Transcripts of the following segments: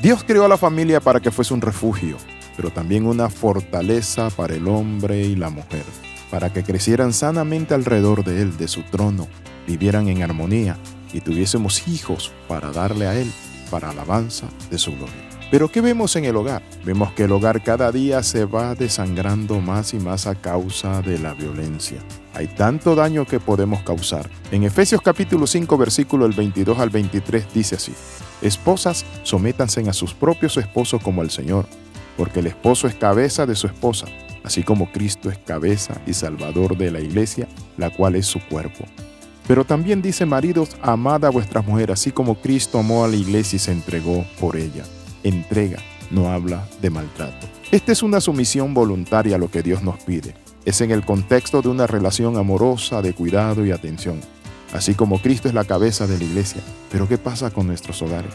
Dios creó a la familia para que fuese un refugio, pero también una fortaleza para el hombre y la mujer, para que crecieran sanamente alrededor de Él, de su trono, vivieran en armonía y tuviésemos hijos para darle a Él, para alabanza de su gloria. Pero ¿qué vemos en el hogar? Vemos que el hogar cada día se va desangrando más y más a causa de la violencia. Hay tanto daño que podemos causar. En Efesios capítulo 5 versículo el 22 al 23 dice así, Esposas, sométanse a sus propios esposos como al Señor, porque el esposo es cabeza de su esposa, así como Cristo es cabeza y salvador de la iglesia, la cual es su cuerpo. Pero también dice, maridos, amad a vuestras mujeres, así como Cristo amó a la iglesia y se entregó por ella entrega, no habla de maltrato. Esta es una sumisión voluntaria a lo que Dios nos pide. Es en el contexto de una relación amorosa, de cuidado y atención. Así como Cristo es la cabeza de la iglesia. Pero ¿qué pasa con nuestros hogares?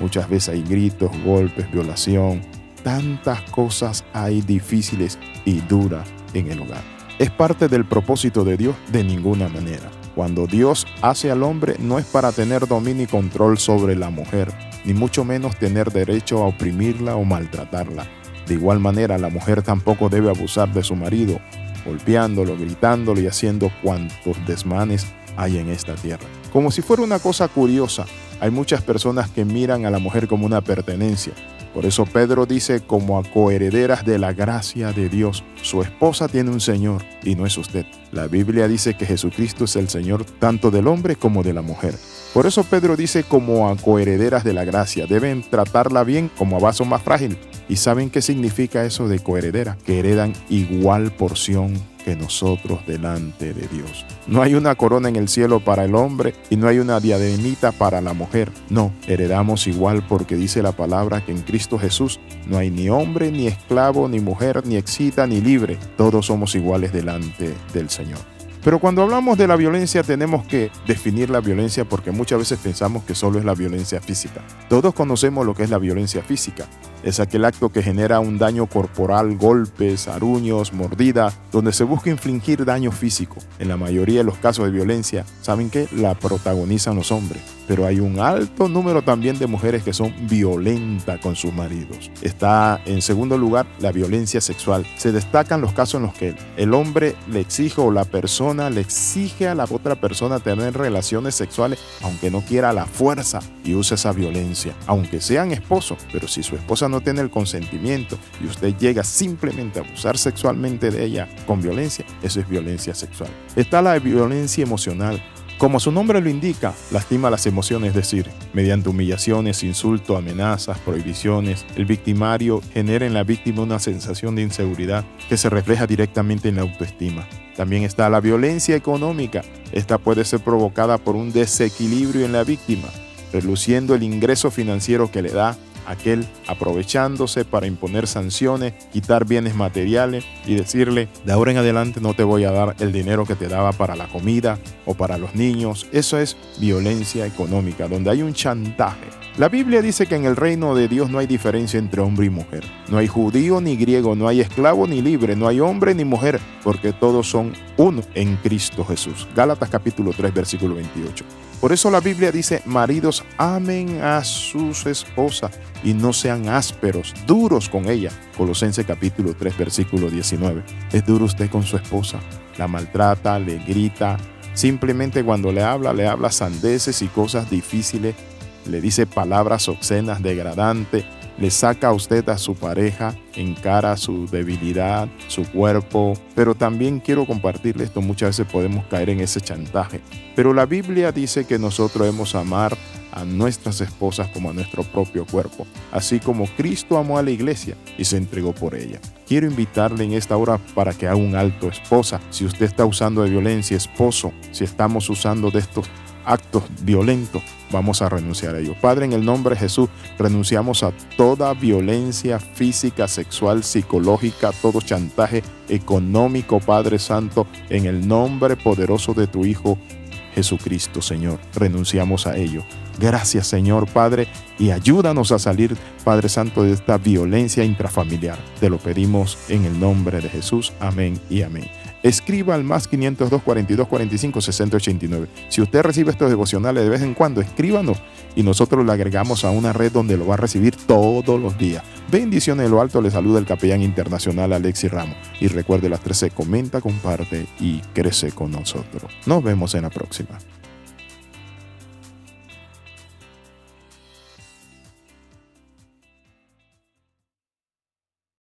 Muchas veces hay gritos, golpes, violación. Tantas cosas hay difíciles y duras en el hogar. ¿Es parte del propósito de Dios? De ninguna manera. Cuando Dios hace al hombre no es para tener dominio y control sobre la mujer, ni mucho menos tener derecho a oprimirla o maltratarla. De igual manera, la mujer tampoco debe abusar de su marido, golpeándolo, gritándolo y haciendo cuantos desmanes hay en esta tierra. Como si fuera una cosa curiosa, hay muchas personas que miran a la mujer como una pertenencia. Por eso Pedro dice como a coherederas de la gracia de Dios, su esposa tiene un Señor y no es usted. La Biblia dice que Jesucristo es el Señor tanto del hombre como de la mujer. Por eso Pedro dice como a coherederas de la gracia, deben tratarla bien como a vaso más frágil. ¿Y saben qué significa eso de coheredera? Que heredan igual porción que nosotros delante de Dios. No hay una corona en el cielo para el hombre y no hay una diademita para la mujer. No, heredamos igual porque dice la palabra que en Cristo Jesús no hay ni hombre, ni esclavo, ni mujer, ni excita, ni libre. Todos somos iguales delante del Señor. Pero cuando hablamos de la violencia tenemos que definir la violencia porque muchas veces pensamos que solo es la violencia física. Todos conocemos lo que es la violencia física. Es aquel acto que genera un daño corporal, golpes, aruños, mordidas, donde se busca infligir daño físico. En la mayoría de los casos de violencia, ¿saben que La protagonizan los hombres pero hay un alto número también de mujeres que son violentas con sus maridos. Está en segundo lugar la violencia sexual. Se destacan los casos en los que el hombre le exige o la persona le exige a la otra persona tener relaciones sexuales aunque no quiera la fuerza y usa esa violencia, aunque sean esposos, pero si su esposa no tiene el consentimiento y usted llega simplemente a abusar sexualmente de ella con violencia, eso es violencia sexual. Está la violencia emocional como su nombre lo indica, lastima las emociones, es decir, mediante humillaciones, insultos, amenazas, prohibiciones, el victimario genera en la víctima una sensación de inseguridad que se refleja directamente en la autoestima. También está la violencia económica. Esta puede ser provocada por un desequilibrio en la víctima, reluciendo el ingreso financiero que le da aquel aprovechándose para imponer sanciones, quitar bienes materiales y decirle, de ahora en adelante no te voy a dar el dinero que te daba para la comida o para los niños. Eso es violencia económica, donde hay un chantaje. La Biblia dice que en el reino de Dios no hay diferencia entre hombre y mujer. No hay judío ni griego, no hay esclavo ni libre, no hay hombre ni mujer, porque todos son uno en Cristo Jesús. Gálatas capítulo 3, versículo 28. Por eso la Biblia dice, maridos, amen a sus esposas y no sean ásperos, duros con ella. Colosense capítulo 3, versículo 19. ¿Es duro usted con su esposa? La maltrata, le grita. Simplemente cuando le habla, le habla sandeces y cosas difíciles. Le dice palabras obscenas, degradantes le saca a usted a su pareja en cara su debilidad, su cuerpo. Pero también quiero compartirle esto, muchas veces podemos caer en ese chantaje. Pero la Biblia dice que nosotros debemos amar a nuestras esposas como a nuestro propio cuerpo, así como Cristo amó a la iglesia y se entregó por ella. Quiero invitarle en esta hora para que haga un alto, esposa. Si usted está usando de violencia, esposo, si estamos usando de estos actos violentos, vamos a renunciar a ellos. Padre, en el nombre de Jesús, renunciamos a toda violencia física, sexual, psicológica, todo chantaje económico, Padre Santo, en el nombre poderoso de tu Hijo Jesucristo, Señor. Renunciamos a ello. Gracias, Señor Padre, y ayúdanos a salir, Padre Santo, de esta violencia intrafamiliar. Te lo pedimos en el nombre de Jesús. Amén y amén. Escriba al más 502 42 45 60 89. Si usted recibe estos devocionales de vez en cuando, escríbanos y nosotros lo agregamos a una red donde lo va a recibir todos los días. Bendiciones de lo alto, le saluda el capellán internacional Alexi Ramos. Y recuerde las 13, comenta, comparte y crece con nosotros. Nos vemos en la próxima.